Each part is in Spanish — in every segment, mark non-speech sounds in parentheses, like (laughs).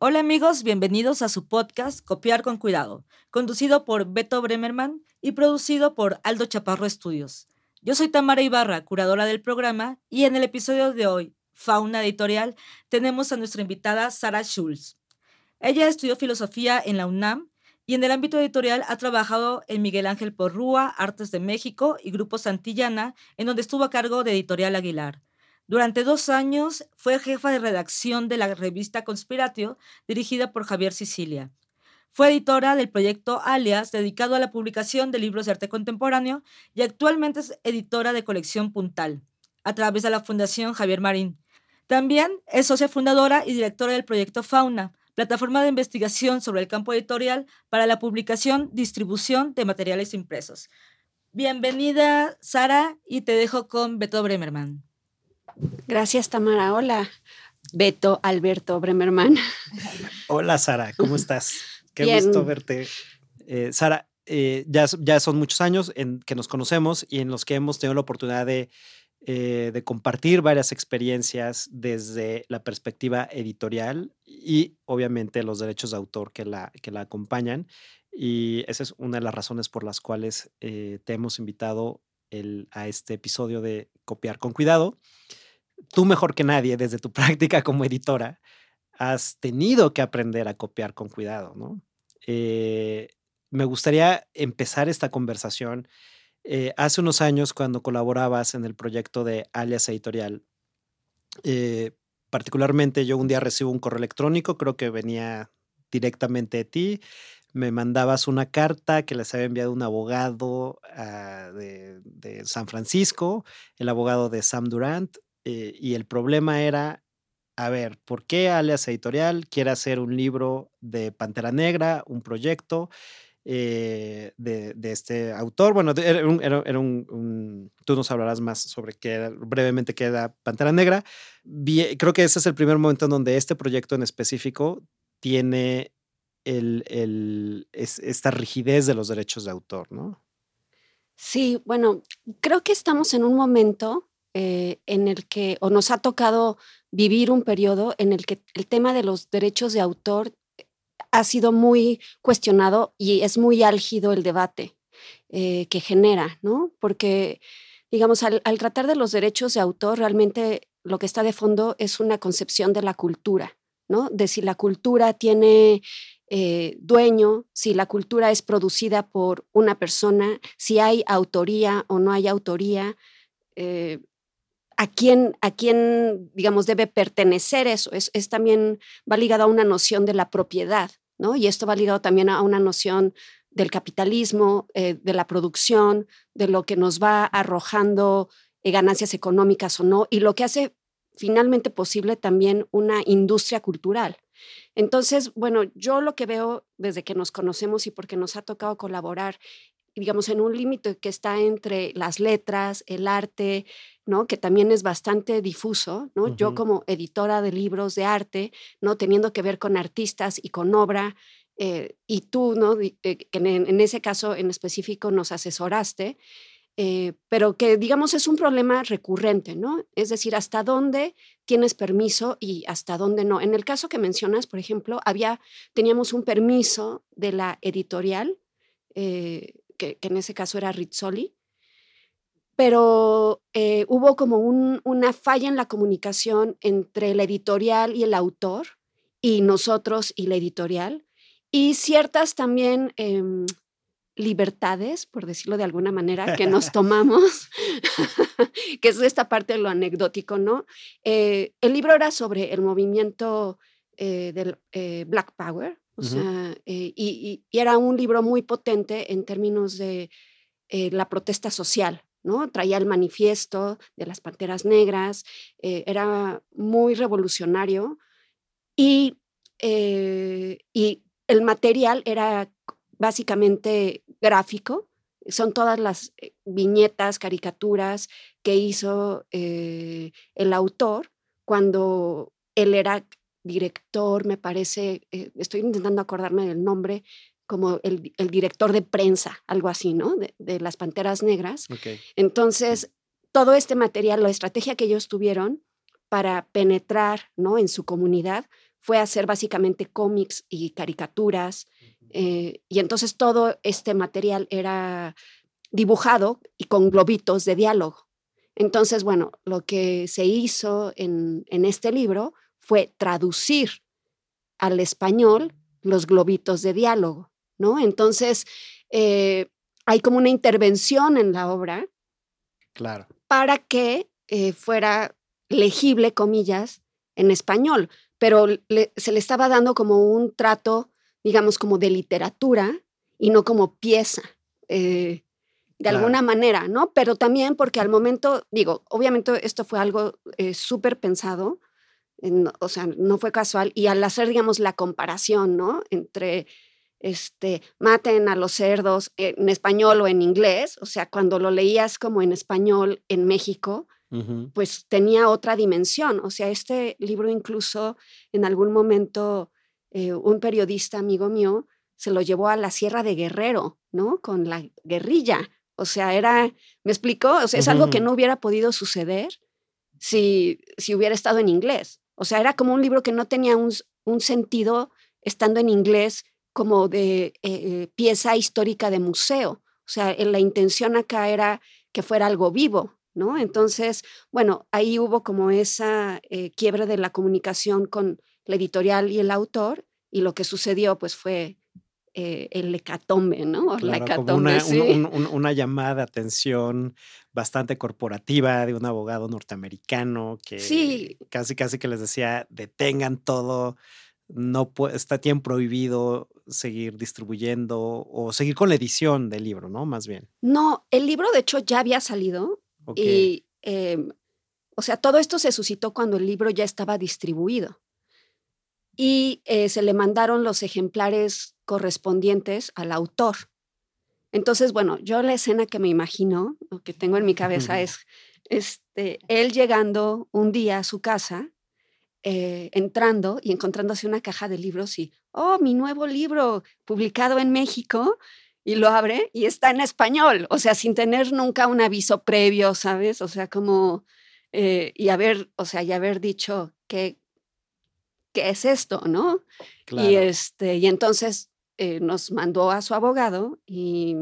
Hola amigos, bienvenidos a su podcast Copiar con Cuidado, conducido por Beto Bremerman y producido por Aldo Chaparro Estudios. Yo soy Tamara Ibarra, curadora del programa, y en el episodio de hoy, Fauna Editorial, tenemos a nuestra invitada Sara Schulz. Ella estudió filosofía en la UNAM y en el ámbito editorial ha trabajado en Miguel Ángel Porrúa, Artes de México y Grupo Santillana, en donde estuvo a cargo de Editorial Aguilar. Durante dos años fue jefa de redacción de la revista Conspiratio, dirigida por Javier Sicilia. Fue editora del proyecto Alias, dedicado a la publicación de libros de arte contemporáneo, y actualmente es editora de colección Puntal, a través de la Fundación Javier Marín. También es socia fundadora y directora del proyecto Fauna, plataforma de investigación sobre el campo editorial para la publicación, distribución de materiales impresos. Bienvenida, Sara, y te dejo con Beto Bremerman. Gracias, Tamara. Hola, Beto Alberto Bremerman. Hola, Sara, ¿cómo (laughs) estás? Qué gusto verte. Eh, Sara, eh, ya, ya son muchos años en que nos conocemos y en los que hemos tenido la oportunidad de, eh, de compartir varias experiencias desde la perspectiva editorial y obviamente los derechos de autor que la, que la acompañan. Y esa es una de las razones por las cuales te hemos invitado el, a este episodio de Copiar con Cuidado tú mejor que nadie, desde tu (laughs) práctica como editora, has tenido que aprender a copiar con cuidado, ¿no? Eh, me gustaría empezar esta conversación. Eh, hace unos años, cuando colaborabas en el proyecto de Alias Editorial, eh, particularmente yo un día recibo un correo electrónico, creo que venía directamente de ti, me mandabas una carta que les había enviado un abogado ah, de, de, San Francisco, el abogado de Sam Durant, eh, y el problema era, a ver, ¿por qué Alias Editorial quiere hacer un libro de Pantera Negra, un proyecto eh, de, este autor? Bueno, era, un, tú nos hablarás más sobre qué brevemente qué era Pantera Negra. creo que ese es el primer momento en donde este proyecto en específico tiene esta rigidez de los derechos de autor, ¿no? Sí, bueno, creo que estamos en un momento eh, en el que, o nos ha tocado vivir un periodo en el que el tema de los derechos de autor ha sido muy cuestionado y es muy álgido el debate eh, que genera, ¿no? Porque, digamos, al, tratar de los derechos de autor, realmente lo que está de fondo es una concepción de la cultura, ¿no? De si la cultura tiene eh, dueño, si la cultura es producida por una persona, si hay autoría o no hay autoría a quién, a quién, digamos, debe pertenecer eso. Es, también, va ligado a una noción de la propiedad, ¿no? Y esto va ligado también a una noción del capitalismo, eh, de la producción, de lo que nos va arrojando eh, ganancias económicas o no, y lo que hace finalmente posible también una industria cultural. Entonces, bueno, yo lo que veo desde que nos conocemos y porque nos ha tocado colaborar digamos, en un límite que está entre las letras, el arte, ¿no? Que también es bastante difuso, ¿no? Yo como editora de libros de arte, ¿no? Teniendo que ver con artistas y con obra, eh, y tú, ¿no? Eh, que en, ese caso en específico nos asesoraste, eh, pero que digamos es un problema recurrente, ¿no? Es decir, hasta dónde tienes permiso y hasta dónde no. En el caso que mencionas, por ejemplo, había, teníamos un permiso de la editorial, que, en ese caso era Rizzoli, pero eh, hubo como una falla en la comunicación entre la editorial y el autor, y nosotros y la editorial, y ciertas también em, libertades, por decirlo de alguna manera, que nos (laughs) tomamos, (laughs) que es esta parte de lo anecdótico, ¿no? Eh, el libro era sobre el movimiento eh, del Black Power, o sea, eh, y, era un libro muy potente en términos de eh, la protesta social, ¿no? Traía el manifiesto de las Panteras Negras, eh, era muy revolucionario y, y el material era básicamente gráfico, son todas las viñetas, caricaturas que hizo el autor cuando él era director, me parece, eh, estoy intentando acordarme del nombre, como el, director de prensa, algo así, ¿no? De, las Panteras Negras. Entonces, todo este material, la estrategia que ellos tuvieron para penetrar, ¿no? En su comunidad fue hacer básicamente cómics y caricaturas. Eh, y entonces todo este material era dibujado y con globitos de diálogo. Entonces, bueno, lo que se hizo en, este libro fue traducir al español los globitos de diálogo, ¿no? Entonces, eh, hay como una intervención en la obra. Claro. Para que eh, fuera legible, comillas, en español, pero se le estaba dando como un trato, digamos, como de literatura y no como pieza. Eh, de alguna manera, ¿no? Pero también porque al momento, digo, obviamente esto fue algo eh, súper pensado, o sea, no fue casual, y al hacer, digamos, la comparación, ¿no? Entre, este, maten a los cerdos en español o en inglés, o sea, cuando lo leías como en español en México, pues tenía otra dimensión. O sea, este libro incluso en algún momento eh, un periodista amigo mío se lo llevó a la Sierra de Guerrero, ¿no? Con la guerrilla. O sea, era, ¿me explicó? O sea, es algo que no hubiera podido suceder si, si hubiera estado en inglés. O sea, era como un libro que no tenía un, un sentido estando en inglés como de eh, pieza histórica de museo. O sea, la intención acá era que fuera algo vivo, ¿no? Entonces, bueno, ahí hubo como esa eh, quiebra de la comunicación con la editorial y el autor, y lo que sucedió pues fue eh, el hecatombe, ¿no? una, llamada de atención bastante corporativa de un abogado norteamericano que casi casi que les decía detengan todo, no está tiempo prohibido seguir distribuyendo o seguir con la edición del libro, ¿no? Más bien. No, el libro de hecho ya había salido, y, em, o sea, todo esto se suscitó cuando el libro ya estaba distribuido. Y eh, se le mandaron los ejemplares correspondientes al autor. Entonces, bueno, yo la escena que me imagino, o que tengo en mi cabeza es este, él llegando un día a su casa, eh, entrando y encontrándose una caja de libros y, oh, mi nuevo libro publicado en México, y lo abre y está en español, o sea, sin tener nunca un aviso previo, ¿sabes? O sea, como, eh, y haber, o sea, y haber dicho que, ¿qué es esto, no? Y, este, y entonces eh, nos mandó a su abogado y,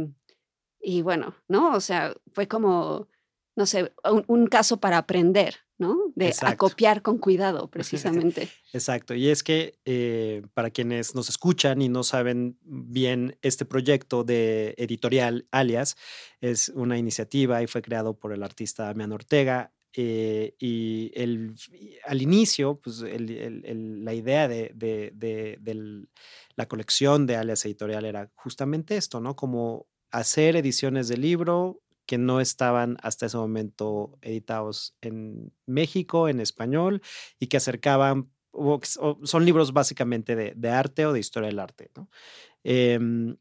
y bueno, ¿no? O sea, fue como, no sé, un caso para aprender, ¿no? De acopiar con cuidado, (laughs) precisamente. Exacto. Y es que eh, para quienes nos escuchan y no saben bien, este proyecto de editorial Alias es una iniciativa y fue creado por el artista Damián Ortega. Eh, y el, al inicio, pues la idea de, la colección de Alias Editorial era justamente esto, ¿no? Como hacer ediciones de libro que no estaban hasta ese momento editados en México, en español, y que acercaban, son libros básicamente de, arte o de historia del arte. Em,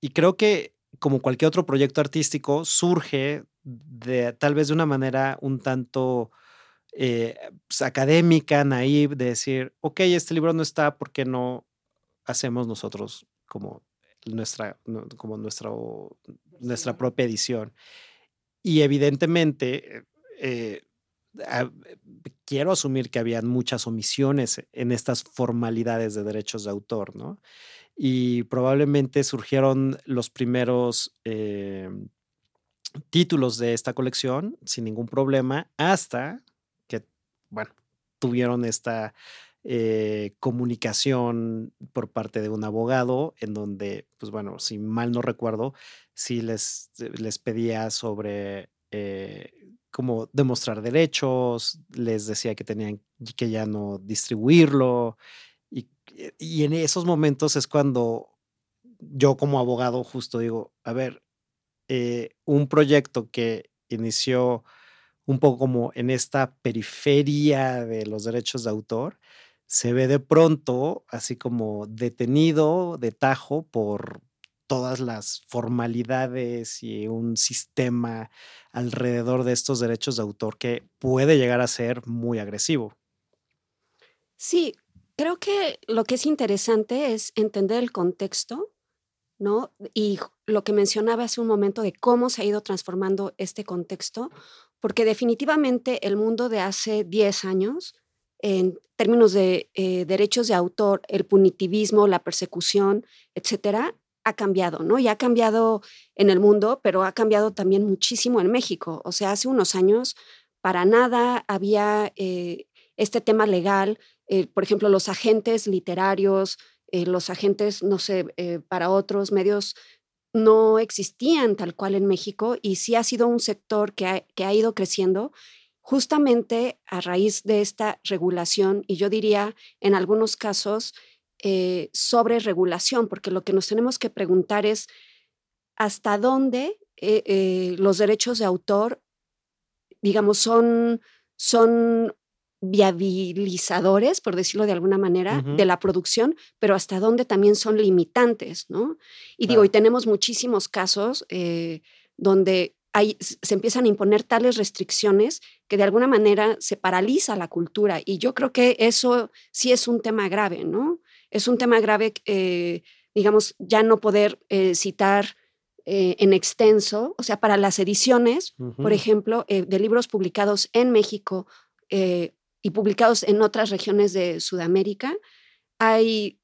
y creo que como cualquier otro proyecto artístico, surge de tal vez de una manera un tanto eh, pues, académica, naive, de decir, ok, este libro no está, porque no hacemos nosotros como nuestra, como nuestro, nuestra propia edición. Y evidentemente, eh, quiero asumir que habían muchas omisiones en estas formalidades de derechos de autor, ¿no? Y probablemente surgieron los primeros eh, títulos de esta colección sin ningún problema hasta que, bueno, tuvieron esta eh, comunicación por parte de un abogado en donde, pues bueno, si mal no recuerdo, sí les, les pedía sobre eh, cómo demostrar derechos, les decía que tenían que ya no distribuirlo. Y, y en esos momentos es cuando yo como abogado justo digo, a ver, eh, un proyecto que inició un poco como en esta periferia de los derechos de autor, se ve de pronto así como detenido de tajo por todas las formalidades y un sistema alrededor de estos derechos de autor que puede llegar a ser muy agresivo. Sí, creo que lo que es interesante es entender el contexto, ¿no? Y lo que mencionaba hace un momento de cómo se ha ido transformando este contexto, porque definitivamente el mundo de hace 10 años en términos de eh, derechos de autor, el punitivismo, la persecución, etcétera, ha cambiado, ¿no? Y ha cambiado en el mundo, pero ha cambiado también muchísimo en México. O sea, hace unos años para nada había eh, este tema legal. Eh, por ejemplo, los agentes literarios, los agentes, no sé, para otros medios no existían tal cual en México y sí ha sido un sector que que ha ido creciendo justamente a raíz de esta regulación y yo diría en algunos casos eh, sobre regulación, porque lo que nos tenemos que preguntar es hasta dónde eh, eh, los derechos de autor, digamos, son, son viabilizadores, por decirlo de alguna manera, de la producción, pero hasta dónde también son limitantes, ¿no? Y digo, y tenemos muchísimos casos donde se empiezan a imponer tales restricciones que de alguna manera se paraliza la cultura. Y yo creo que eso sí es un tema grave, ¿no? Es un tema grave, eh, digamos, ya no poder eh, citar eh, en extenso, o sea, para las ediciones, por ejemplo, de libros publicados en México y publicados en otras regiones de Sudamérica, hay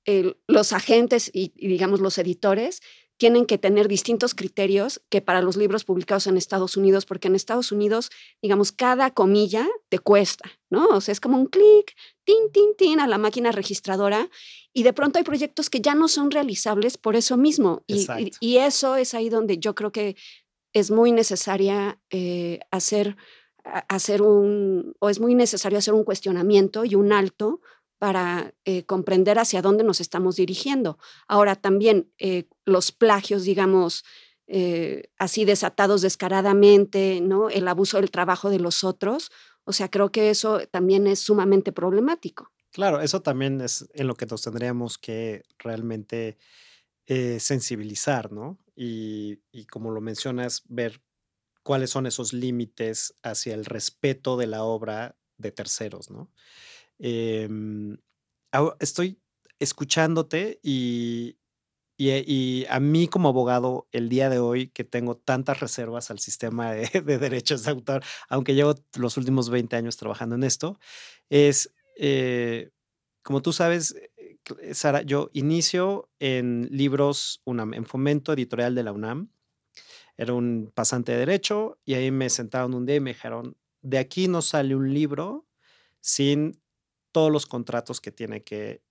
los agentes y, digamos, los editores tienen que tener distintos criterios que para los libros publicados en Estados Unidos, porque en Estados Unidos, digamos, cada comilla te cuesta, ¿no? O sea, es como un clic, tin, tin, tin, a la máquina registradora, y de pronto hay proyectos que ya no son realizables por eso mismo. Y, y, eso es ahí donde yo creo que es muy necesaria eh, hacer, hacer un, o es muy necesario hacer un cuestionamiento y un alto para eh, comprender hacia dónde nos estamos dirigiendo. Ahora también eh, los plagios, digamos, eh, así desatados descaradamente, ¿no? El abuso del trabajo de los otros. O sea, creo que eso también es sumamente problemático. Claro, eso también es en lo que nos tendríamos que realmente sensibilizar, ¿no? Y, y como lo mencionas, ver cuáles son esos límites hacia el respeto de la obra de terceros, ¿no? Em, estoy escuchándote y, y, a mí como abogado, el día de hoy que tengo tantas reservas al sistema de, (laughs) derechos de autor, aunque llevo los últimos 20 años trabajando en esto, es, eh, como tú sabes, eh, Sara, yo inicio en libros UNAM, en fomento editorial de la UNAM. Era un pasante de derecho y ahí me sentaron un día y me dijeron, de aquí no sale un libro sin todos los contratos que tiene que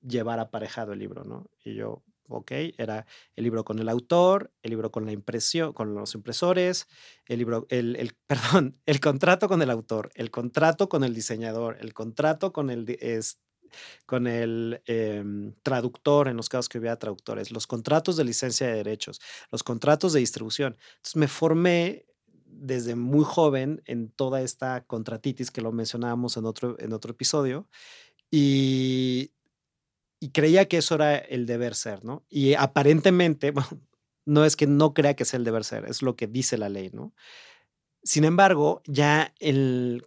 llevar aparejado el libro, ¿no? Y yo, ok, era el libro con el autor, el libro con la impresión, con los impresores, el libro, el, el (laughs) perdón, el contrato con el autor, el contrato con el diseñador, el contrato con el, es, con el em, traductor, en los casos que hubiera traductores, los contratos de licencia de derechos, los contratos de distribución. Entonces me formé desde muy joven en toda esta contratitis que lo mencionábamos en otro, en otro episodio y, creía que eso era el deber ser, ¿no? Y aparentemente, (laughs) no es que no crea que sea el deber ser, es lo que dice la ley, ¿no? Sin embargo, ya el,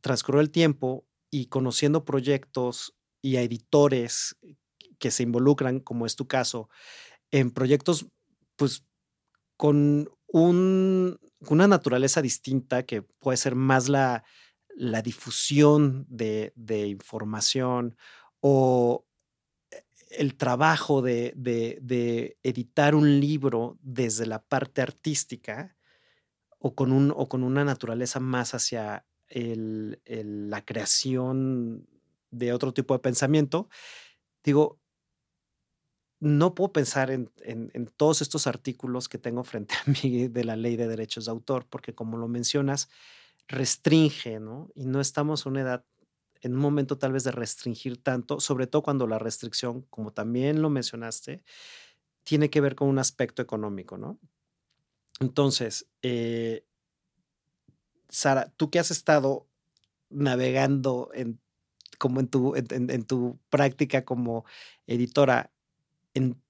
transcurrió el tiempo y conociendo proyectos y a editores que se involucran, como es tu caso, en proyectos, pues, con un, una naturaleza distinta que puede ser más la, la difusión de, información o eh, el trabajo de, editar un libro desde la parte artística o con, un, o con una naturaleza más hacia la creación de otro tipo de pensamiento, digo, no puedo pensar en, todos estos artículos que tengo frente a mí de la ley de derechos de autor, porque como lo mencionas, restringe, ¿no? Y no estamos en una edad, en un momento tal vez de restringir tanto, sobre todo cuando la restricción, como también lo mencionaste, tiene que ver con un aspecto económico, ¿no? Entonces, eh, Sara, tú que has estado navegando en, como en tu, en tu práctica como editora, en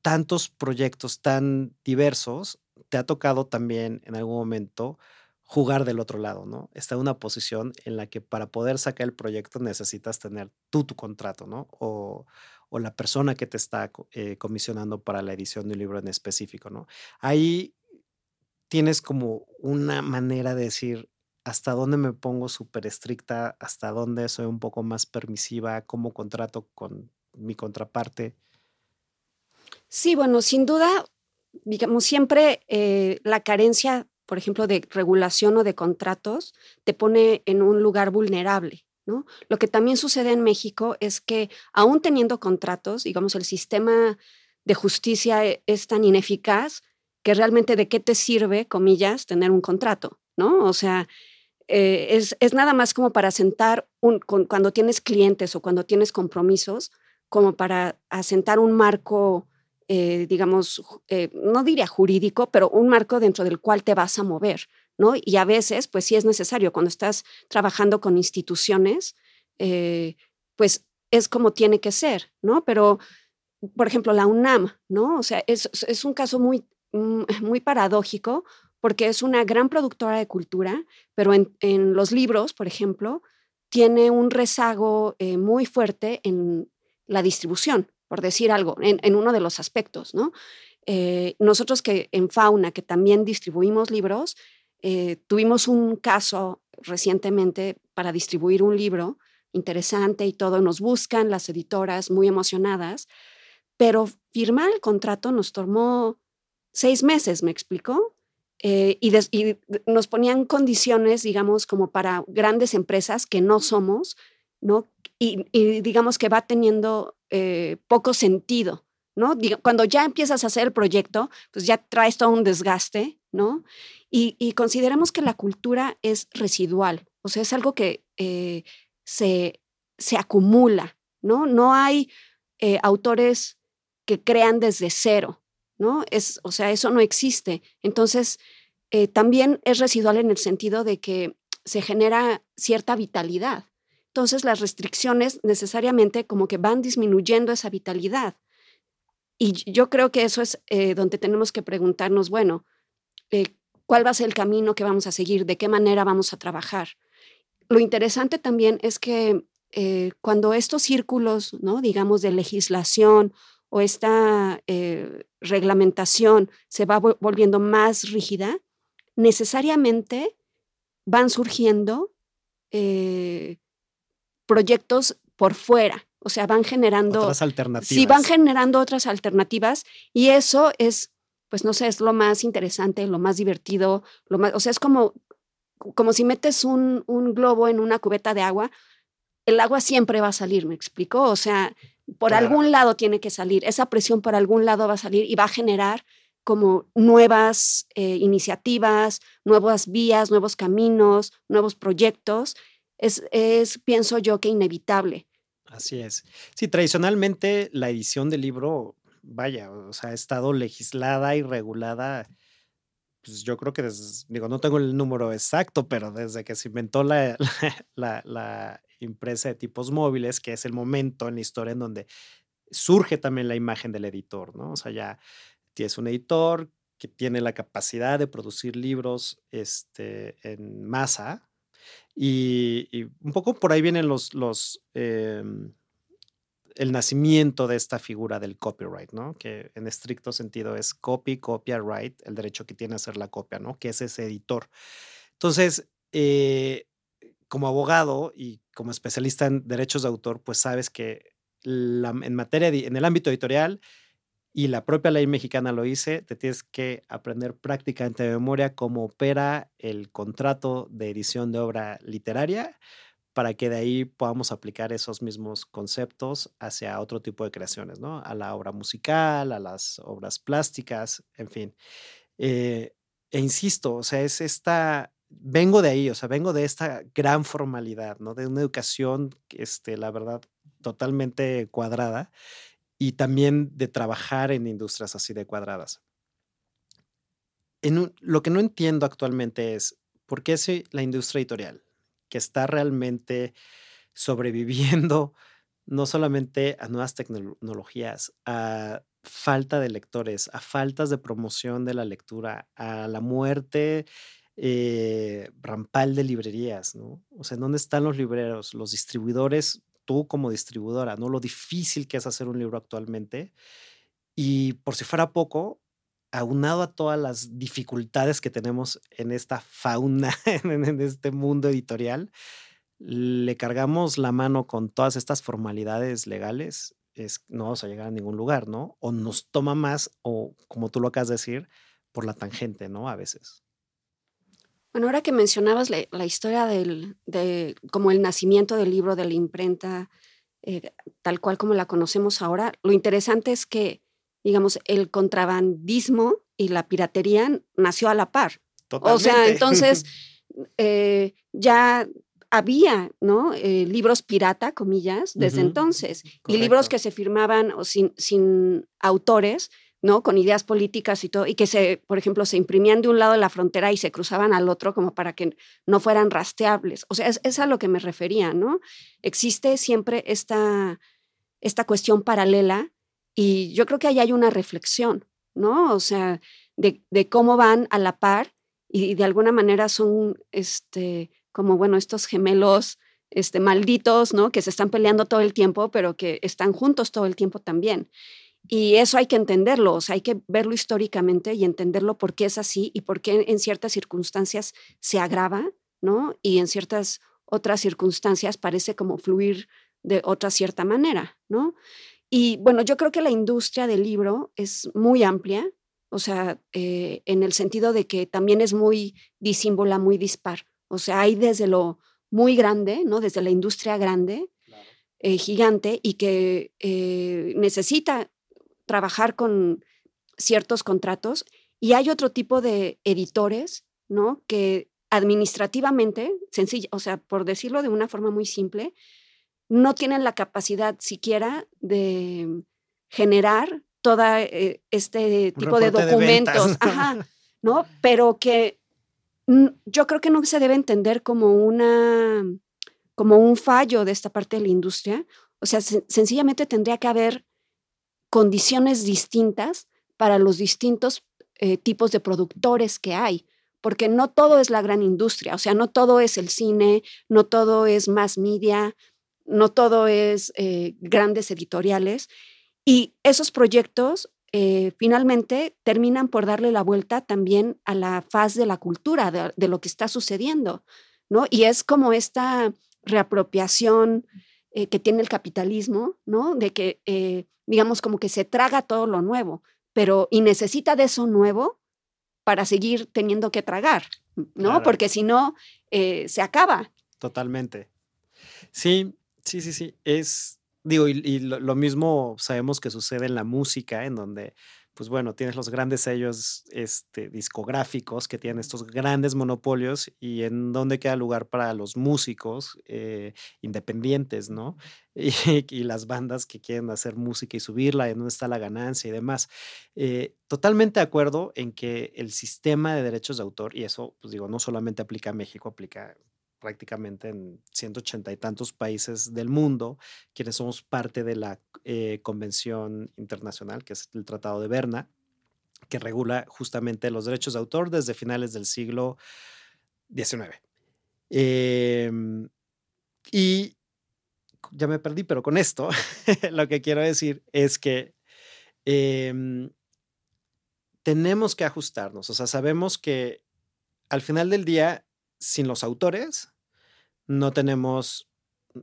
tantos proyectos tan diversos, te ha tocado también en algún momento jugar del otro lado, ¿no? Está en una posición en la que para poder sacar el proyecto necesitas tener tú tu contrato, ¿no? O, la persona que te está eh, comisionando para la edición de un libro en específico, ¿no? Ahí tienes como una manera de decir, hasta dónde me pongo súper estricta, hasta dónde soy un poco más permisiva, cómo contrato con mi contraparte. Sí, bueno, sin duda, digamos, siempre eh, la carencia, por ejemplo, de regulación o de contratos, te pone en un lugar vulnerable. ¿no? Lo que también sucede en México es que, aún teniendo contratos, digamos, el sistema de justicia e, es tan ineficaz que realmente de qué te sirve, comillas, tener un contrato, ¿no? O sea, eh, es, es, nada más como para sentar un, cuando tienes clientes o cuando tienes compromisos, como para asentar un marco, eh, digamos, eh, no diría jurídico, pero un marco dentro del cual te vas a mover, ¿no? Y a veces, pues sí es necesario, cuando estás trabajando con instituciones, pues es como tiene que ser, ¿no? Pero por ejemplo, la UNAM, ¿no? O sea, es, es un caso muy, mm, (laughs) muy paradójico porque es una gran productora de cultura, pero en, en los libros, por ejemplo, tiene un rezago eh, muy fuerte en la distribución, por decir algo, en, en uno de los aspectos, ¿no? Eh, nosotros que en Fauna, que también distribuimos libros, eh, tuvimos un caso recientemente para distribuir un libro interesante y todo, nos buscan las editoras muy emocionadas, pero firmar el contrato nos tomó seis meses, ¿me explicó? Eh, y, nos ponían condiciones, digamos, como para grandes empresas que no somos, ¿no? Y, digamos que va teniendo eh, poco sentido, ¿no? Cuando ya empiezas a hacer el proyecto, pues ya traes todo un desgaste, ¿no? Y, consideramos que la cultura es residual, o sea, es algo que eh, se, se acumula, ¿no? No hay autores que crean desde cero, ¿no? Es, o sea, eso no existe. Entonces, eh, también es residual en el sentido de que se genera cierta vitalidad. Entonces, las restricciones necesariamente como que van disminuyendo esa vitalidad. Y yo creo que eso es eh, donde tenemos que preguntarnos, bueno, eh, ¿cuál va a ser el camino que vamos a seguir? ¿De qué manera vamos a trabajar? Lo interesante también es que cuando estos círculos, ¿no? digamos, de legislación o esta eh, reglamentación se va volviendo más rígida, necesariamente van surgiendo eh, proyectos por fuera, o sea, van generando... Otras alternativas. Sí, van generando otras alternativas y eso es, pues no sé, es lo más interesante, lo más divertido, lo más, o sea, es como, como si metes un, un globo en una cubeta de agua, el agua siempre va a salir, ¿me explico? O sea, por algún lado tiene que salir, esa presión por algún lado va a salir y va a generar como nuevas eh, iniciativas, nuevas vías, nuevos caminos, nuevos proyectos. Es, es, pienso yo, que inevitable. Así es. Sí, tradicionalmente la edición del libro, vaya, o sea, ha estado legislada y regulada pues yo creo que desde, digo, no tengo el número exacto, pero desde que se inventó la, (laughs) la, la, de tipos móviles, que es el momento en la historia en donde surge también la imagen del editor, ¿no? O sea, ya tienes un editor que tiene la capacidad de producir libros este, en masa y, un poco por ahí vienen los, los em, el nacimiento de esta figura del copyright, ¿no? Que en estricto sentido es copy, copyright, el derecho que tiene a hacer la copia, ¿no? Que es ese editor. Entonces, eh, como abogado y como especialista en derechos de autor, pues sabes que en materia, en el ámbito editorial, y la propia ley mexicana lo dice, te tienes que aprender prácticamente de memoria cómo opera el contrato de edición de obra literaria para que de ahí podamos aplicar esos mismos conceptos hacia otro tipo de creaciones, ¿no? A la obra musical, a las obras plásticas, en fin. Eh, e insisto, o sea, es esta vengo de ahí, o sea, vengo de esta gran formalidad, ¿no? De una educación, este, la verdad, totalmente cuadrada y también de trabajar en industrias así de cuadradas. En lo que no entiendo actualmente es por qué si la industria editorial, que está realmente sobreviviendo (laughs) no solamente a nuevas tecnologías, a falta de lectores, a faltas de promoción de la lectura, a la muerte eh, rampal de librerías, ¿no? O sea, ¿dónde están los libreros, los distribuidores, tú como distribuidora, ¿no? Lo difícil que es hacer un libro actualmente. Y por si fuera poco, aunado a todas las dificultades que tenemos en esta fauna, (laughs) en, este mundo editorial, le cargamos la mano con todas estas formalidades legales, es, no vamos a llegar a ningún lugar, ¿no? O nos toma más, o como tú lo acabas de decir, por la tangente, ¿no? A veces. Bueno, ahora que mencionabas la, historia del, de como el nacimiento del libro de la imprenta, eh, tal cual como la conocemos ahora, lo interesante es que digamos, el contrabandismo y la piratería nació a la par. O sea, entonces (laughs) eh, ya había, ¿no? Eh, libros pirata, comillas, desde entonces. Y libros que se firmaban sin, sin autores, ¿no? Con ideas políticas y todo, y que se, por ejemplo, se imprimían de un lado de la frontera y se cruzaban al otro como para que no fueran rastreables. O sea, es, es a lo que me refería, ¿no? Existe siempre esta, esta cuestión paralela y yo creo que ahí hay una reflexión, ¿no? O sea, de, cómo van a la par y de alguna manera son, este, como, bueno, estos gemelos este, malditos, ¿no? Que se están peleando todo el tiempo, pero que están juntos todo el tiempo también. Y eso hay que entenderlo, o sea, hay que verlo históricamente y entenderlo por qué es así y por qué en ciertas circunstancias se agrava, ¿no? Y en ciertas otras circunstancias parece como fluir de otra cierta manera, ¿no? Y bueno, yo creo que la industria del libro es muy amplia, o sea, eh, en el sentido de que también es muy disímbola, muy dispar. O sea, hay desde lo muy grande, ¿no? Desde la industria grande, eh, gigante, y que eh, necesita trabajar con ciertos contratos. Y hay otro tipo de editores, ¿no? Que administrativamente, sencilla, o sea, por decirlo de una forma muy simple, no tienen la capacidad siquiera de generar todo eh, este tipo de documentos, (laughs) ¿no? Pero que yo creo que no se debe entender como una como un fallo de esta parte de la industria, o sea, sencillamente tendría que haber condiciones distintas para los distintos eh, tipos de productores que hay, porque no todo es la gran industria, o sea, no todo es el cine, no todo es más media, no todo es eh, grandes editoriales. Y esos proyectos eh, finalmente terminan por darle la vuelta también a la faz de la cultura, de, lo que está sucediendo, ¿no? Y es como esta reapropiación eh, que tiene el capitalismo, ¿no? De que, digamos, como que se traga todo lo nuevo, pero y necesita de eso nuevo para seguir teniendo que tragar, ¿no? Porque si no, se acaba. Totalmente. Sí, Sí, sí, sí. Es, digo, y, lo, mismo sabemos que sucede en la música, en donde, pues bueno, tienes los grandes sellos este, discográficos que tienen estos grandes monopolios y en donde queda lugar para los músicos eh, independientes, ¿no? (laughs) Y, las bandas que quieren hacer música y subirla, en dónde está la ganancia y demás. Eh, totalmente de acuerdo en que el sistema de derechos de autor, y eso, pues digo, no solamente aplica a México, aplica prácticamente en 180 y tantos países del mundo, quienes somos parte de la eh, Convención Internacional, que es el Tratado de Berna, que regula justamente los derechos de autor desde finales del siglo XIX. Em, y ya me perdí, pero con esto (laughs) lo que quiero decir es que em, tenemos que ajustarnos, o sea, sabemos que al final del día sin los autores no tenemos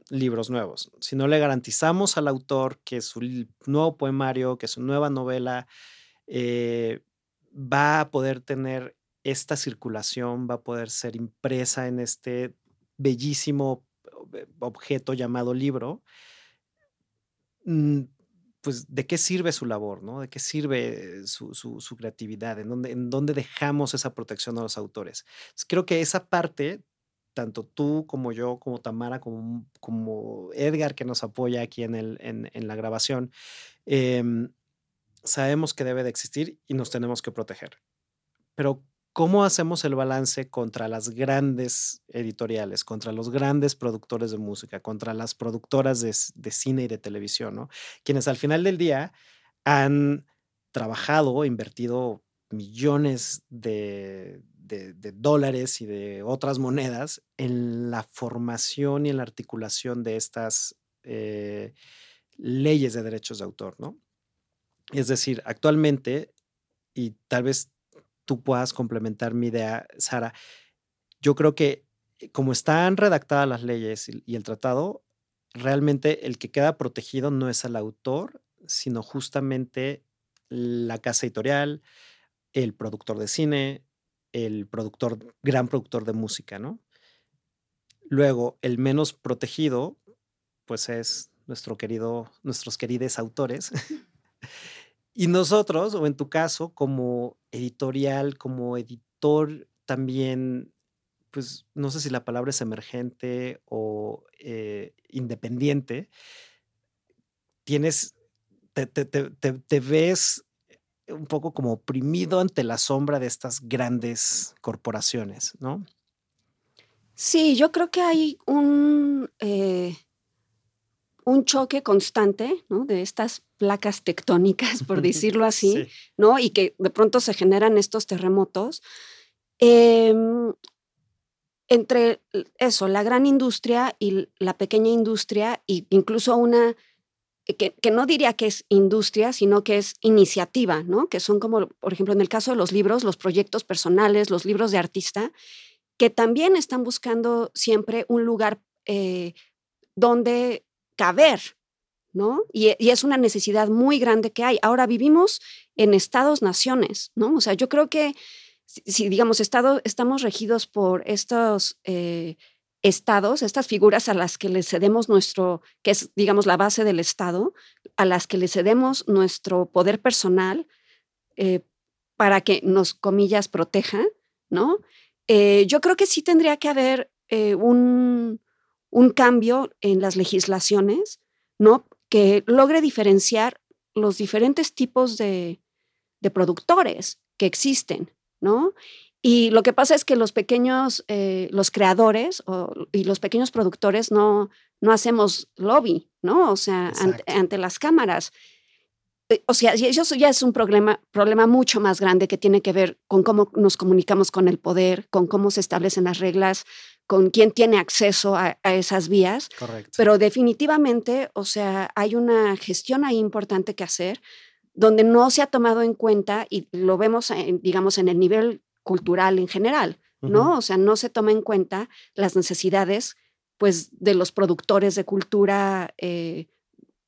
libros nuevos. Si no le garantizamos al autor que su nuevo poemario, que su nueva novela eh, va a poder tener esta circulación, va a poder ser impresa en este bellísimo eh, objeto llamado libro, mm, pues de qué sirve su labor, ¿no? ¿De qué sirve su, creatividad? ¿En dónde, ¿En dónde dejamos esa protección a los autores? creo que esa parte, tanto tú como yo, como Tamara, como, Edgar que nos apoya aquí en, la grabación, em, sabemos que debe de existir y nos tenemos que proteger. Pero ¿Cómo hacemos el balance contra las grandes editoriales, contra los grandes productores de música, contra las productoras de, cine y de televisión, ¿no? quienes al final del día han trabajado, invertido millones de, dólares y de otras monedas en la formación y en la articulación de estas eh, leyes de derechos de autor, ¿no? Es decir, actualmente y tal vez tú puedas complementar mi idea, Sara. Yo creo que eh, como están redactadas las leyes y, el tratado, realmente el que queda protegido no es el autor, sino justamente la casa editorial, el productor de cine, el productor, gran productor de música, ¿no? Luego, el menos protegido, pues es nuestro querido, nuestros queridos autores. (laughs) y nosotros, o en tu caso, como editorial, como editor, también, pues no sé si la palabra es emergente o eh, independiente, tienes, te, ves un poco como oprimido ante la sombra de estas grandes corporaciones, ¿no? Sí, yo creo que hay un, eh, un choque constante ¿no? de estas placas tectónicas, por (laughs) decirlo así, ¿no? Y que de pronto se generan estos terremotos. Em, entre eso, la gran industria y la pequeña industria, e incluso una que, que, no diría que es industria, sino que es iniciativa, ¿no? Que son como, por ejemplo, en el caso de los libros, los proyectos personales, los libros de artista, que también están buscando siempre un lugar eh, donde caber, ¿no? Y, es una necesidad muy grande que hay. Ahora vivimos en estados-naciones, ¿no? O sea, yo creo que si, digamos, estado, estamos regidos por estos eh, estados, estas figuras a las que le cedemos nuestro, que es, digamos, la base del Estado, a las que le cedemos nuestro poder personal eh, para que nos, comillas, proteja, ¿no? Eh, yo creo que sí tendría que haber un, cambio en las legislaciones, ¿no? Que logre diferenciar los diferentes tipos de, productores que existen, ¿no? Y lo que pasa es que los pequeños, eh, los creadores y los pequeños productores no, no hacemos lobby, ¿no? O sea, ante, las cámaras. Eh, o sea, eso ya es un problema, problema mucho más grande que tiene que ver con cómo nos comunicamos con el poder, con cómo se establecen las reglas, con quién tiene acceso a, esas vías. Correcto. Pero definitivamente, o sea, hay una gestión ahí importante que hacer donde no se ha tomado en cuenta y lo vemos, digamos, en el nivel cultural en general, ¿no? O sea, no se toma en cuenta las necesidades, pues, de los productores de cultura eh,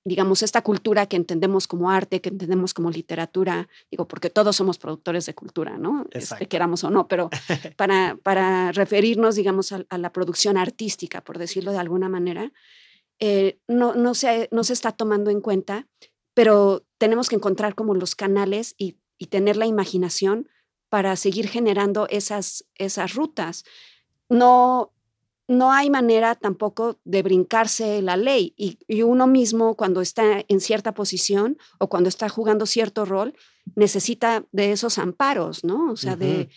digamos, esta cultura que entendemos como arte, que entendemos como literatura, digo, porque todos somos productores de cultura, ¿no? Este, queramos o no, pero (laughs) para, para referirnos, digamos, a, la producción artística, por decirlo de alguna manera, eh, no, no, se, no se está tomando en cuenta, pero tenemos que encontrar como los canales y, y tener la imaginación para seguir generando esas, esas rutas. No, no hay manera tampoco de brincarse la ley y, uno mismo cuando está en cierta posición o cuando está jugando cierto rol necesita de esos amparos, ¿no? O sea, de,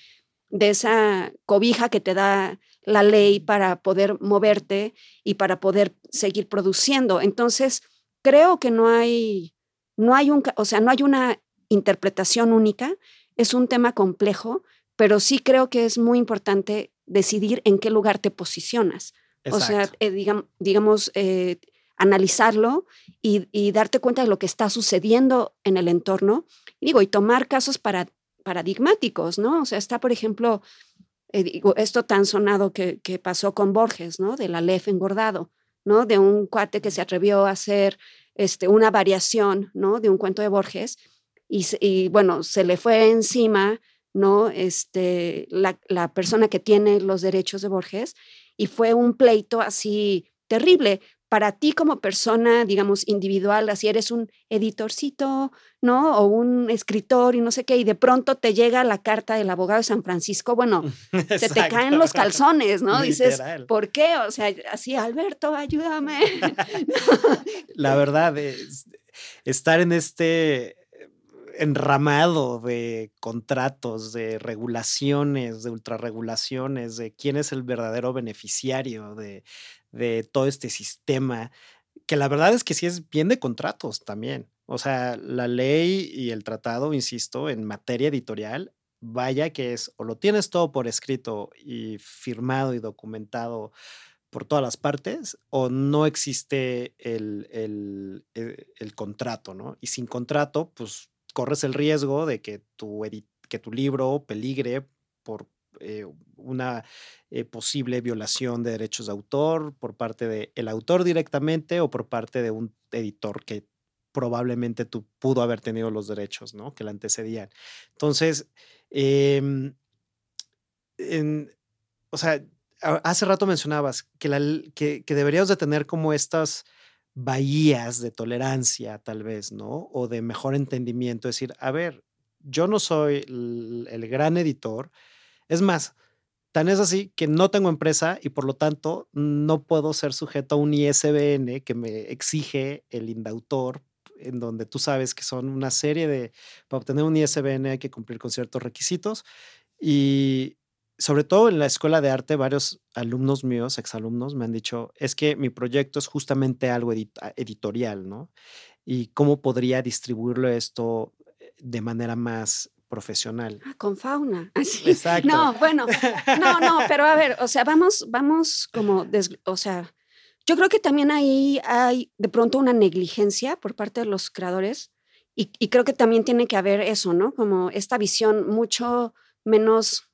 de esa cobija que te da la ley para poder moverte y para poder seguir produciendo. Entonces, creo que no hay, no hay un, o sea, no hay una interpretación única, es un tema complejo, pero sí creo que es muy importante decidir en qué lugar te posicionas. O sea, eh, digamos, eh, analizarlo y, darte cuenta de lo que está sucediendo en el entorno. Y digo, y tomar casos para, paradigmáticos, ¿no? O sea, está, por ejemplo, eh, digo, esto tan sonado que, pasó con Borges, ¿no? Del Aleph engordado, ¿no? De un cuate que se atrevió a hacer este, una variación, ¿no? De un cuento de Borges. Y, y bueno, se le fue encima ¿no? Este, la, la, persona que tiene los derechos de Borges y fue un pleito así terrible. Para ti como persona, digamos, individual, así eres un editorcito, ¿no? O un escritor y no sé qué, y de pronto te llega la carta del abogado de San Francisco, bueno, (laughs) se te caen los calzones, ¿no? Dices, ¿por qué? O sea, así, Alberto, ayúdame. (laughs) (laughs) la verdad es estar en este enramado de contratos, de regulaciones, de ultrarregulaciones, de quién es el verdadero beneficiario de, todo este sistema, que la verdad es que sí es bien de contratos también. O sea, la ley y el tratado, insisto, en materia editorial, vaya que es o lo tienes todo por escrito y firmado y documentado por todas las partes o no existe el, el, el contrato, ¿no? Y sin contrato, pues corres el riesgo de que tu, que tu libro peligre por eh, una eh, posible violación de derechos de autor por parte del autor directamente o por parte de un editor que probablemente tú pudo haber tenido los derechos, ¿no? Que la antecedían. Entonces, em, o sea, hace rato mencionabas que, la, que, que, deberíamos de tener como estas bahías de tolerancia, tal vez, ¿no? O de mejor entendimiento, decir, a ver, yo no soy el gran editor, es más, Tan es así que no tengo empresa y por lo tanto no puedo ser sujeto a un ISBN que me exige el indautor, en donde tú sabes que son una serie de, para obtener un ISBN hay que cumplir con ciertos requisitos. Y sobre todo en la escuela de arte, varios alumnos míos, exalumnos, me han dicho, es que mi proyecto es justamente algo editorial, ¿no? Y cómo podría distribuirlo esto eh, de manera más profesional. Ah, con fauna. (laughs) Exacto. No, bueno, no, no, pero a ver, o sea, vamos, vamos como, o sea, yo creo que también ahí hay de pronto una negligencia por parte de los creadores y, y, creo que también tiene que haber eso, ¿no? Como esta visión mucho menos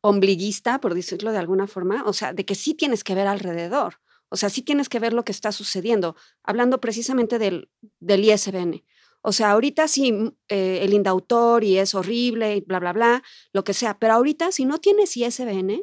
ombliguista, por decirlo de alguna forma, o sea, de que sí tienes que ver alrededor, o sea, sí tienes que ver lo que está sucediendo, hablando precisamente del, del ISBN. O sea, ahorita sí, mm, eh, el indautor y es horrible y bla, bla, bla, lo que sea, pero ahorita si no tienes ISBN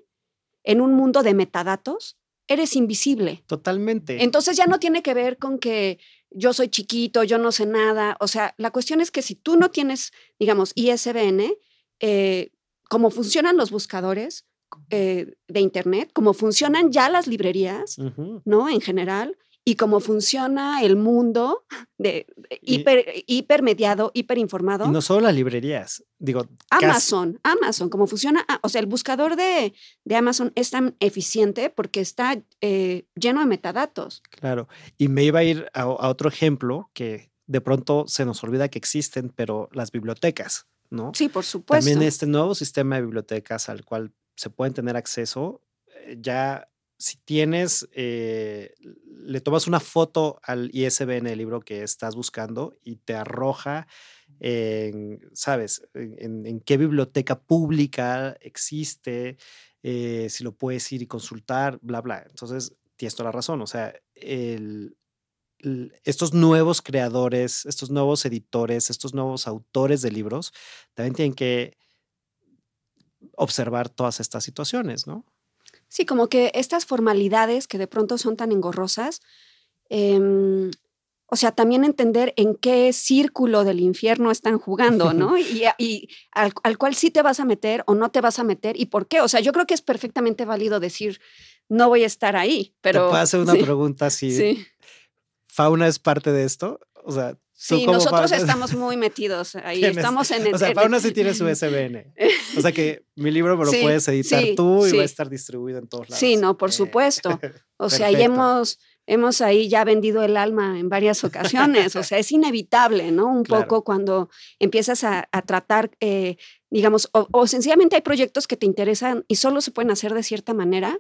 en un mundo de metadatos, eres invisible. Totalmente. Entonces ya no tiene que ver con que yo soy chiquito, yo no sé nada. O sea, la cuestión es que si tú no tienes, digamos, ISBN, eh, como funcionan los buscadores eh, de Internet, como funcionan ya las librerías, ¿no? En general, y cómo funciona el mundo de, hiper, hipermediado, hiperinformado. Y no solo las librerías, digo. Amazon, Amazon, cómo funciona, ah, o sea, el buscador de, de Amazon es tan eficiente porque está eh, lleno de metadatos. Claro, y me iba a ir a, otro ejemplo que de pronto se nos olvida que existen, pero las bibliotecas, ¿no? Sí, por supuesto. También este nuevo sistema de bibliotecas al cual se pueden tener acceso, eh, ya si tienes, eh, le tomas una foto al ISBN el libro que estás buscando y te arroja, en, ¿sabes?, en, qué biblioteca pública existe, eh, si lo puedes ir y consultar, bla, bla. Entonces, tienes toda la razón. O sea, estos nuevos creadores, estos nuevos editores, estos nuevos autores de libros, también tienen que observar todas estas situaciones, ¿no? Sí, como que estas formalidades que de pronto son tan engorrosas, em, o sea, también entender en qué círculo del infierno están jugando, ¿no? (laughs) Y, y al, cual sí te vas a meter o no te vas a meter y por qué. O sea, yo creo que es perfectamente válido decir, no voy a estar ahí, pero... Te puedo hacer (laughs) una pregunta si sí. Fauna es parte de esto. O sea, Sí, nosotros estamos muy metidos (laughs) ahí. Estamos en (laughs) el, O sea, Fauna sí tiene su (laughs) SBN. O sea que mi libro me lo puedes editar tú y va a estar distribuido en todos lados. Sí, no, por eh, supueto. O sea, y hemos, hemos ahí ya vendido el alma en varias ocasiones. O sea, es inevitable, ¿no? Un poco cuando empiezas a, tratar, eh, digamos, o, sencillamente hay proyectos que te interesan y solo se pueden hacer de cierta manera,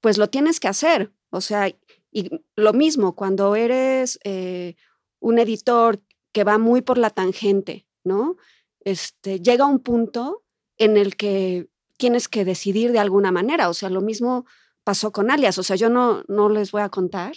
pues lo tienes que hacer. O sea, y lo mismo, cuando eres eh, un editor que va muy por la tangente, ¿no? Este, llega un punto en el que tienes que decidir de alguna manera. O sea, lo mismo pasó con Alias. O sea, yo no, no les voy a contar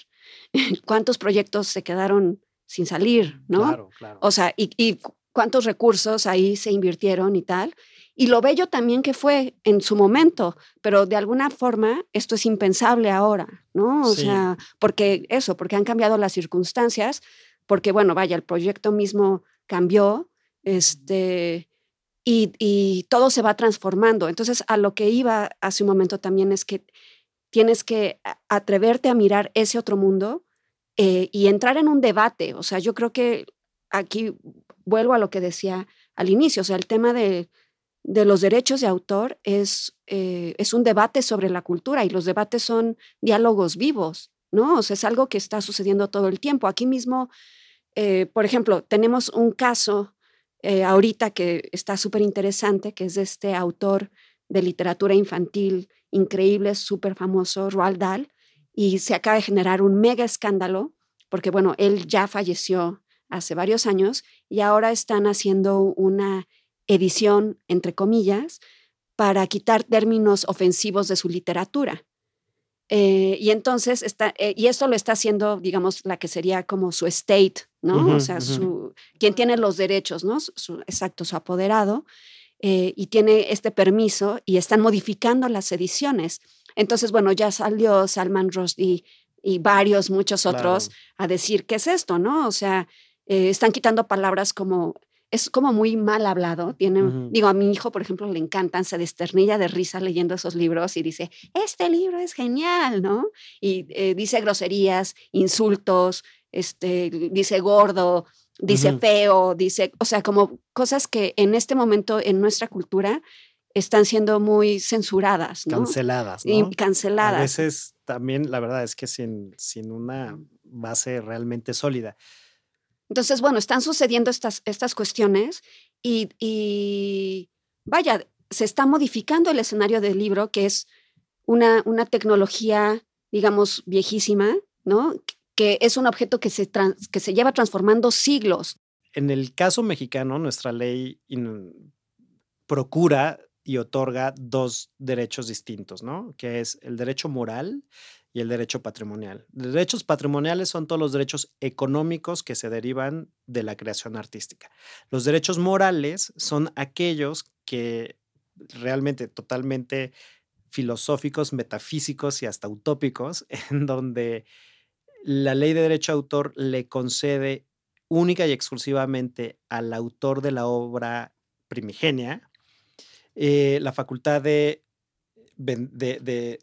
(laughs) cuántos proyectos se quedaron sin salir, ¿no? Claro, claro. O sea, y, y cuántos recursos ahí se invirtieron y tal. Y lo bello también que fue en su momento, pero de alguna forma esto es impensable ahora, ¿no? O sea, porque eso, porque han cambiado las circunstancias, porque bueno, vaya, el proyecto mismo cambió, este, y, todo se va transformando. Entonces, a lo que iba hace un momento también es que tienes que atreverte a mirar ese otro mundo eh, y entrar en un debate. O sea, yo creo que aquí vuelvo a lo que decía al inicio, o sea, el tema de, los derechos de autor es, eh, es un debate sobre la cultura y los debates son diálogos vivos. ¿no? O sea, es algo que está sucediendo todo el tiempo. Aquí mismo, eh, por ejemplo, tenemos un caso eh, ahorita que está súper interesante, que es de este autor de literatura infantil increíble, súper famoso, Roald Dahl, y se acaba de generar un mega escándalo, porque bueno, él ya falleció hace varios años y ahora están haciendo una edición, entre comillas, para quitar términos ofensivos de su literatura. Eh, y entonces, está, eh, y esto lo está haciendo, digamos, la que sería como su state, ¿no? o sea, su, quien tiene los derechos, ¿no? Su, exacto, su apoderado, eh, y tiene este permiso y están modificando las ediciones. Entonces, bueno, ya salió Salman Rushdie y varios, muchos otros a decir qué es esto, ¿no? O sea, están quitando palabras como es como muy mal hablado. Tiene, Digo, a mi hijo, por ejemplo, le encantan, se desternilla de risa leyendo esos libros y dice, este libro es genial, ¿no? Y eh, dice groserías, insultos, este, dice gordo, dice feo, dice, o sea, como cosas que en este momento en nuestra cultura están siendo muy censuradas, ¿no? Canceladas, ¿no? Y canceladas. A veces también, la verdad es que sin, sin una base realmente sólida. Entonces, bueno, están sucediendo estas, estas cuestiones y, vaya, se está modificando el escenario del libro, que es una, una tecnología, digamos, viejísima, ¿no? Que es un objeto que se, que se lleva transformando siglos. En el caso mexicano, nuestra ley procura y otorga dos derechos distintos, ¿no? Que es el derecho moral y el derecho patrimonial. Derechos patrimoniales son todos los derechos económicos que se derivan de la creación artística. Los derechos morales son aquellos que realmente totalmente filosóficos, metafísicos y hasta utópicos, (laughs) en donde la ley de derecho a autor le concede única y exclusivamente al autor de la obra primigenia eh, la facultad de, de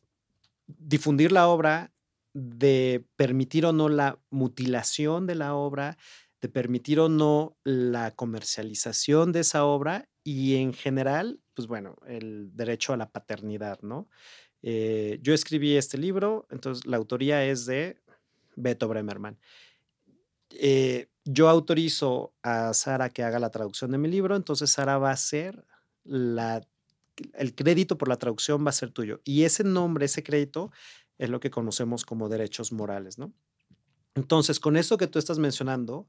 difundir la obra, de permitir o no la mutilación de la obra, de permitir o no la comercialización de esa obra y en general, pues bueno, el derecho a la paternidad, ¿no? Eh, yo escribí este libro, entonces la autoría es de Beto Bremerman. Eh, yo autorizo a Sara que haga la traducción de mi libro, entonces Sara va a ser la el crédito por la traducción va a ser tuyo. Y ese nombre, ese crédito, es lo que conocemos como derechos morales, ¿no? Entonces, con eso que tú estás mencionando,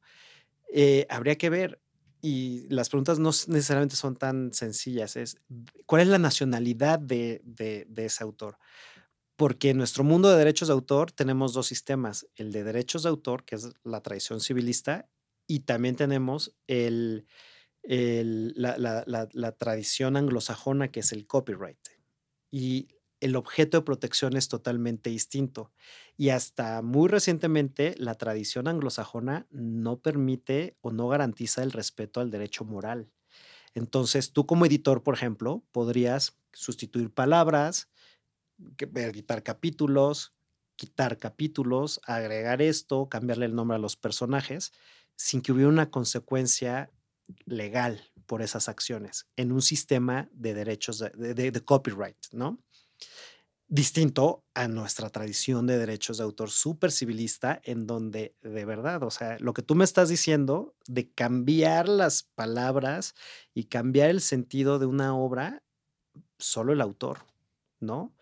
eh, habría que ver, y las preguntas no necesariamente son tan sencillas, es cuál es la nacionalidad de, de ese autor. Porque en nuestro mundo de derechos de autor tenemos dos sistemas, el de derechos de autor, que es la tradición civilista, y también tenemos el, la, tradición anglosajona que es el copyright. Y el objeto de protección es totalmente distinto. Y hasta muy recientemente la tradición anglosajona no permite o no garantiza el respeto al derecho moral. Entonces, tú como editor, por ejemplo, podrías sustituir palabras, editar capítulos, quitar capítulos, agregar esto, cambiarle el nombre a los personajes, sin que hubiera una consecuencia legal por esas acciones en un sistema de derechos de, copyright, ¿no? Distinto a nuestra tradición de derechos de autor súper civilista, en donde de verdad, o sea, lo que tú me estás diciendo de cambiar las palabras y cambiar el sentido de una obra, solo el autor, ¿no?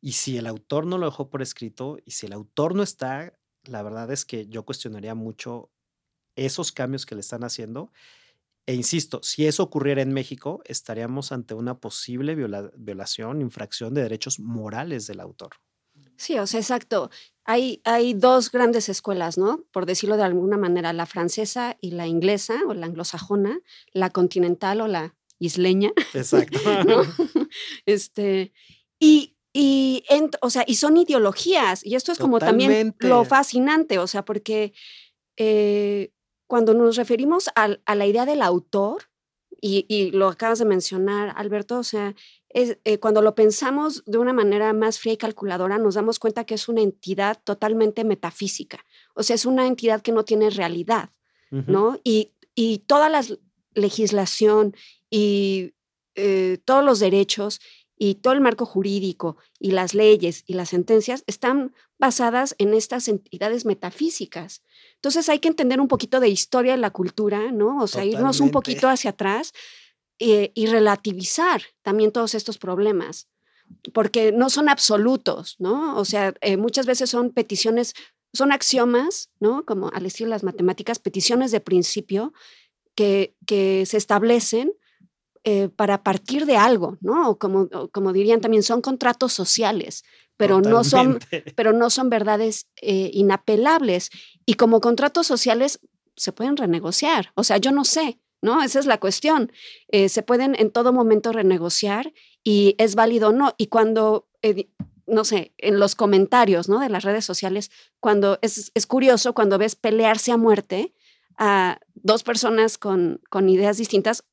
Y si el autor no lo dejó por escrito y si el autor no está, la verdad es que yo cuestionaría mucho esos cambios que le están haciendo e insisto, si eso ocurriera en México, estaríamos ante una posible violación, infracción de derechos morales del autor. Sí, o sea, exacto. Hay, hay dos grandes escuelas, ¿no? Por decirlo de alguna manera, la francesa y la inglesa o la anglosajona, la continental o la isleña. Exacto. (laughs) (laughs) Este, y, y, o sea, y son ideologías, y esto es como también lo fascinante, o sea, porque eh, cuando nos referimos a, la idea del autor, y, lo acabas de mencionar, Alberto, o sea, es, eh, cuando lo pensamos de una manera más fría y calculadora, nos damos cuenta que es una entidad totalmente metafísica, o sea, es una entidad que no tiene realidad, ¿no? Y, y, toda la legislación y eh, todos los derechos y todo el marco jurídico y las leyes y las sentencias están basadas en estas entidades metafísicas. Entonces hay que entender un poquito de historia de la cultura, ¿no? O sea, irnos un poquito hacia atrás eh, y relativizar también todos estos problemas, porque no son absolutos, ¿no? O sea, eh, muchas veces son peticiones son axiomas, ¿no? Como al estilo de las matemáticas, peticiones de principio que, que se establecen eh, para partir de algo, ¿no? Como, como dirían también, son contratos sociales, pero, no son, (laughs) pero no son verdades eh, inapelables. Y como contratos sociales se pueden renegociar. O sea, yo no sé, ¿no? Esa es la cuestión. Eh, se pueden en todo momento renegociar y es válido o no. Y cuando, no sé, en los comentarios, ¿no? De las redes sociales, cuando es, es curioso, cuando ves pelearse a muerte a dos personas con, con ideas distintas,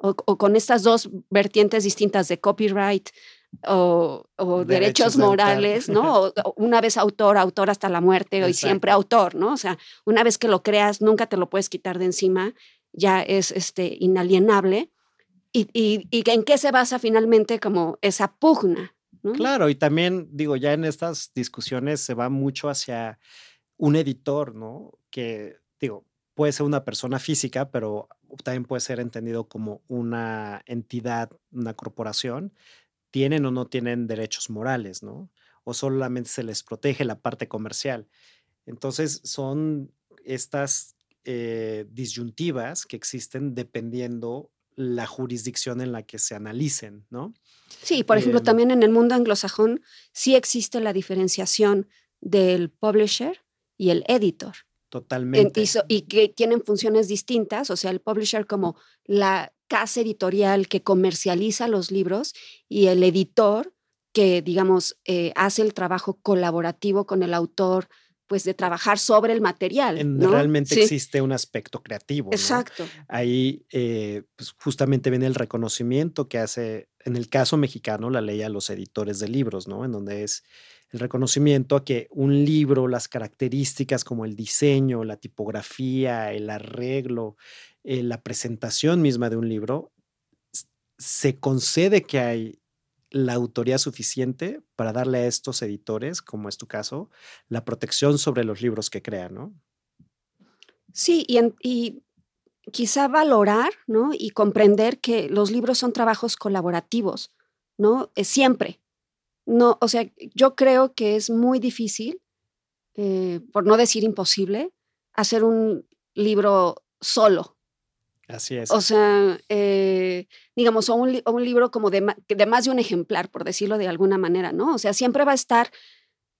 o, con estas dos vertientes distintas de copyright o, derechos, morales, ¿no? (laughs) una vez autor, autor hasta la muerte, y siempre autor, ¿no? O sea, una vez que lo creas, nunca te lo puedes quitar de encima, ya es este, inalienable. Y, y, y en qué se basa finalmente como esa pugna? Claro, y también digo, ya en estas discusiones se va mucho hacia un editor, ¿no? Que digo, puede ser una persona física, pero también puede ser entendido como una entidad, una corporación, tienen o no tienen derechos morales, ¿no? O solamente se les protege la parte comercial. Entonces, son estas eh, disyuntivas que existen dependiendo la jurisdicción en la que se analicen, ¿no? Sí, por ejemplo, em también en el mundo anglosajón sí existe la diferenciación del publisher y el editor. Totalmente. y, que tienen funciones distintas, o sea, el publisher como la casa editorial que comercializa los libros y el editor que, digamos, eh, hace el trabajo colaborativo con el autor, pues de trabajar sobre el material. Realmente existe un aspecto creativo. Exacto. Ahí eh, pues justamente viene el reconocimiento que hace, en el caso mexicano, la ley a los editores de libros, ¿no? En donde es el reconocimiento a que un libro, las características como el diseño, la tipografía, el arreglo, eh, la presentación misma de un libro, se concede que hay la autoría suficiente para darle a estos editores, como es tu caso, la protección sobre los libros que crean, ¿no? Sí, y, y quizá valorar, ¿no? Y comprender que los libros son trabajos colaborativos, ¿no? Es siempre, no, o sea, yo creo que es muy difícil, eh, por no decir imposible, hacer un libro solo. Así es. O sea, eh, digamos, o un, libro como de, de, más de un ejemplar, por decirlo de alguna manera, ¿no? O sea, siempre va a estar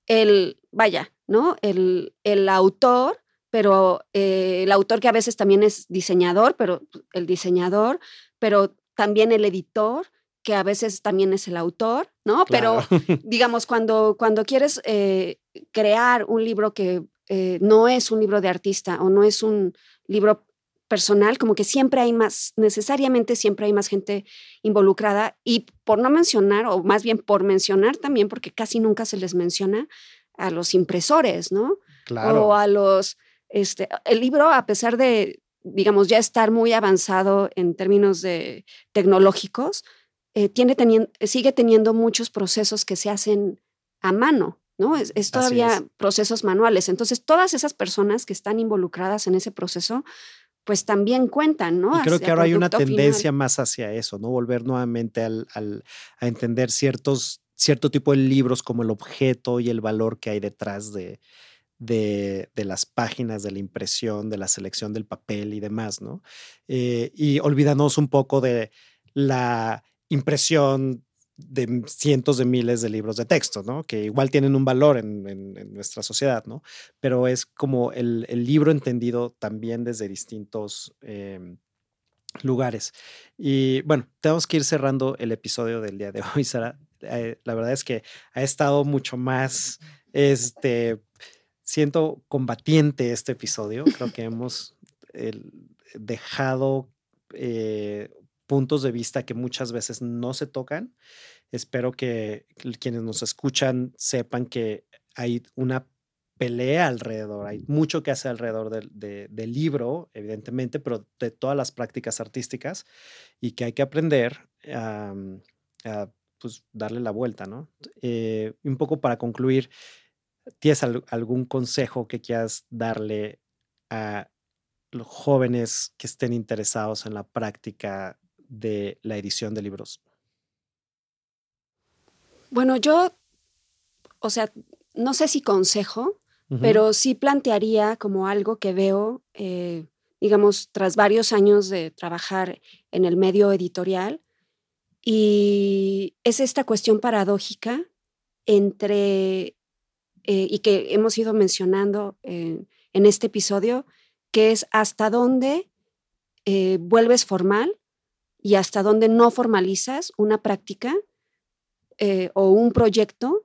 el, vaya, ¿no? El, el autor, pero eh, el autor que a veces también es diseñador, pero el diseñador, pero también el editor, que a veces también es el autor, ¿no? Pero digamos, cuando, cuando quieres eh, crear un libro que eh, no es un libro de artista o no es un libro personal, como que siempre hay más, necesariamente siempre hay más gente involucrada y por no mencionar, o más bien por mencionar también, porque casi nunca se les menciona a los impresores, ¿no? Claro. O a los, este, el libro, a pesar de, digamos, ya estar muy avanzado en términos de tecnológicos, eh, tiene sigue teniendo muchos procesos que se hacen a mano, ¿no? Es, todavía procesos manuales. Entonces, todas esas personas que están involucradas en ese proceso, pues también cuentan, ¿no? Y creo que ahora hay una tendencia más hacia eso, ¿no? Volver nuevamente al, a entender ciertos, cierto tipo de libros como el objeto y el valor que hay detrás de, de, las páginas, de la impresión, de la selección del papel y demás, ¿no? Eh, y olvidándonos un poco de la impresión de cientos de miles de libros de texto, ¿no? Que igual tienen un valor en, nuestra sociedad, ¿no? Pero es como el, libro entendido también desde distintos em, lugares. Y bueno, tenemos que ir cerrando el episodio del día de hoy, Sara. Eh, la verdad es que ha estado mucho más, este, siento combatiente este episodio. Creo que hemos dejado eh, puntos de vista que muchas veces no se tocan. Espero que quienes nos escuchan sepan que hay una pelea alrededor, hay mucho que hacer alrededor del, libro, evidentemente, pero de todas las prácticas artísticas y que hay que aprender a, pues, darle la vuelta, ¿no? Eh, un poco para concluir, ¿tienes algún consejo que quieras darle a los jóvenes que estén interesados en la práctica de la edición de libros? Bueno, yo, o sea, no sé si consejo, pero sí plantearía como algo que veo, eh, digamos, tras varios años de trabajar en el medio editorial, y es esta cuestión paradójica entre, eh, y que hemos ido mencionando en este episodio, que es hasta dónde eh, vuelves formal y hasta dónde no formalizas una práctica o un proyecto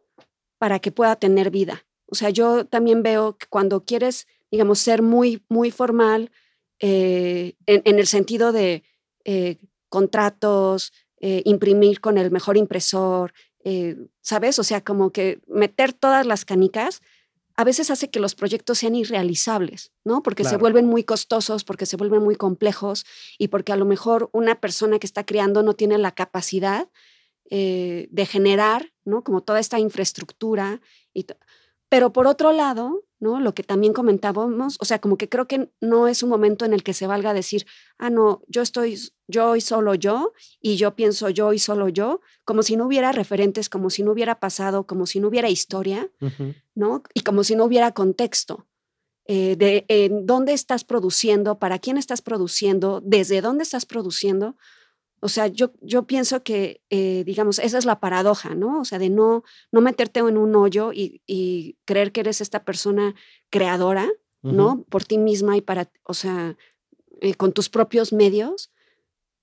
para que pueda tener vida. O sea, yo también veo que cuando quieres, digamos, ser muy, muy formal, eh, en, el sentido de eh, contratos, eh, imprimir con el mejor impresor, ¿sabes? O sea, como que meter todas las canicas, a veces hace que los proyectos sean irrealizables, ¿no? Porque se vuelven muy costosos, porque se vuelven muy complejos y porque a lo mejor una persona que está creando no tiene la capacidad de generar, ¿no? Como toda esta infraestructura y pero por otro lado, ¿no? Lo que también comentábamos, o sea, como que creo que no es un momento en el que se valga decir, ah, no, yo estoy yo y solo yo, y yo pienso yo y solo yo, como si no hubiera referentes, como si no hubiera pasado, como si no hubiera historia, ¿no? Y como si no hubiera contexto. Eh, de dónde estás produciendo, para quién estás produciendo, desde dónde estás produciendo. O sea, yo, yo pienso que, eh, digamos, esa es la paradoja, ¿no? O sea, de no, no meterte en un hoyo y, creer que eres esta persona creadora, ¿no? Por ti misma y para, o sea, eh, con tus propios medios,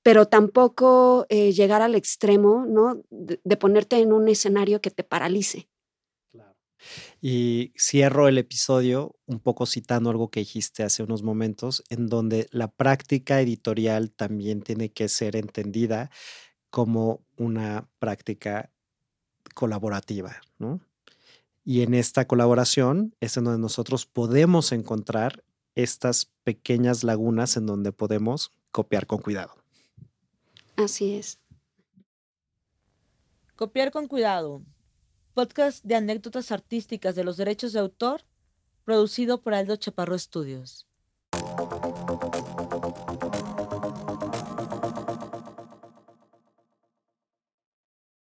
pero tampoco eh, llegar al extremo, ¿no? de, ponerte en un escenario que te paralice. Y cierro el episodio un poco citando algo que dijiste hace unos momentos, en donde la práctica editorial también tiene que ser entendida como una práctica colaborativa, ¿no? Y en esta colaboración es en donde nosotros podemos encontrar estas pequeñas lagunas en donde podemos copiar con cuidado. Así es. Copiar con cuidado podcast de anécdotas artísticas de los derechos de autor, producido por Aldo Chaparro Estudios.